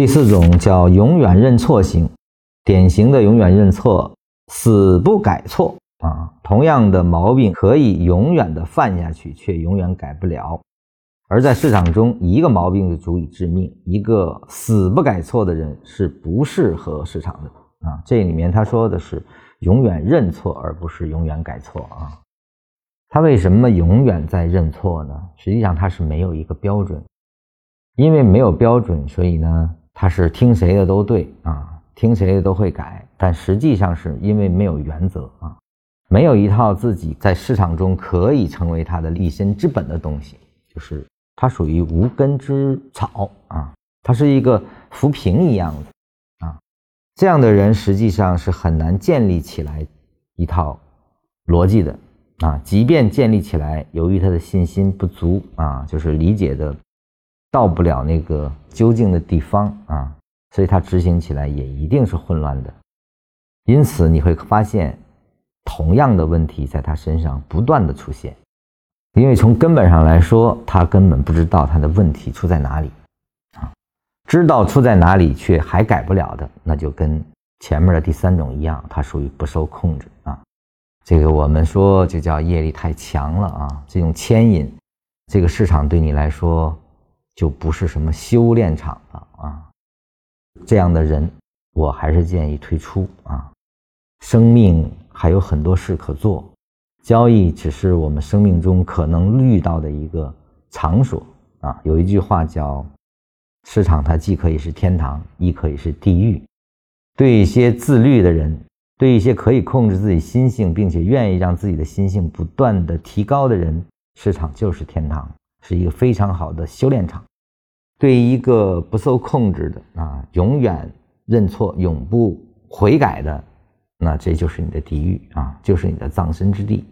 第四种叫永远认错型，典型的永远认错，死不改错啊。同样的毛病可以永远的犯下去，却永远改不了。而在市场中，一个毛病就足以致命，一个死不改错的人是不适合市场的啊。这里面他说的是永远认错，而不是永远改错啊。他为什么永远在认错呢？实际上他是没有一个标准，因为没有标准，所以呢。他是听谁的都对啊，听谁的都会改，但实际上是因为没有原则啊，没有一套自己在市场中可以成为他的立身之本的东西，就是他属于无根之草啊，他是一个浮萍一样的啊，这样的人实际上是很难建立起来一套逻辑的啊，即便建立起来，由于他的信心不足啊，就是理解的。到不了那个究竟的地方啊，所以他执行起来也一定是混乱的。因此你会发现，同样的问题在他身上不断的出现，因为从根本上来说，他根本不知道他的问题出在哪里啊。知道出在哪里却还改不了的，那就跟前面的第三种一样，它属于不受控制啊。这个我们说就叫业力太强了啊，这种牵引，这个市场对你来说。就不是什么修炼场了啊！这样的人，我还是建议退出啊。生命还有很多事可做，交易只是我们生命中可能遇到的一个场所啊。有一句话叫：“市场它既可以是天堂，亦可以是地狱。”对一些自律的人，对一些可以控制自己心性，并且愿意让自己的心性不断的提高的人，市场就是天堂，是一个非常好的修炼场。对一个不受控制的啊，永远认错、永不悔改的，那这就是你的地狱啊，就是你的葬身之地。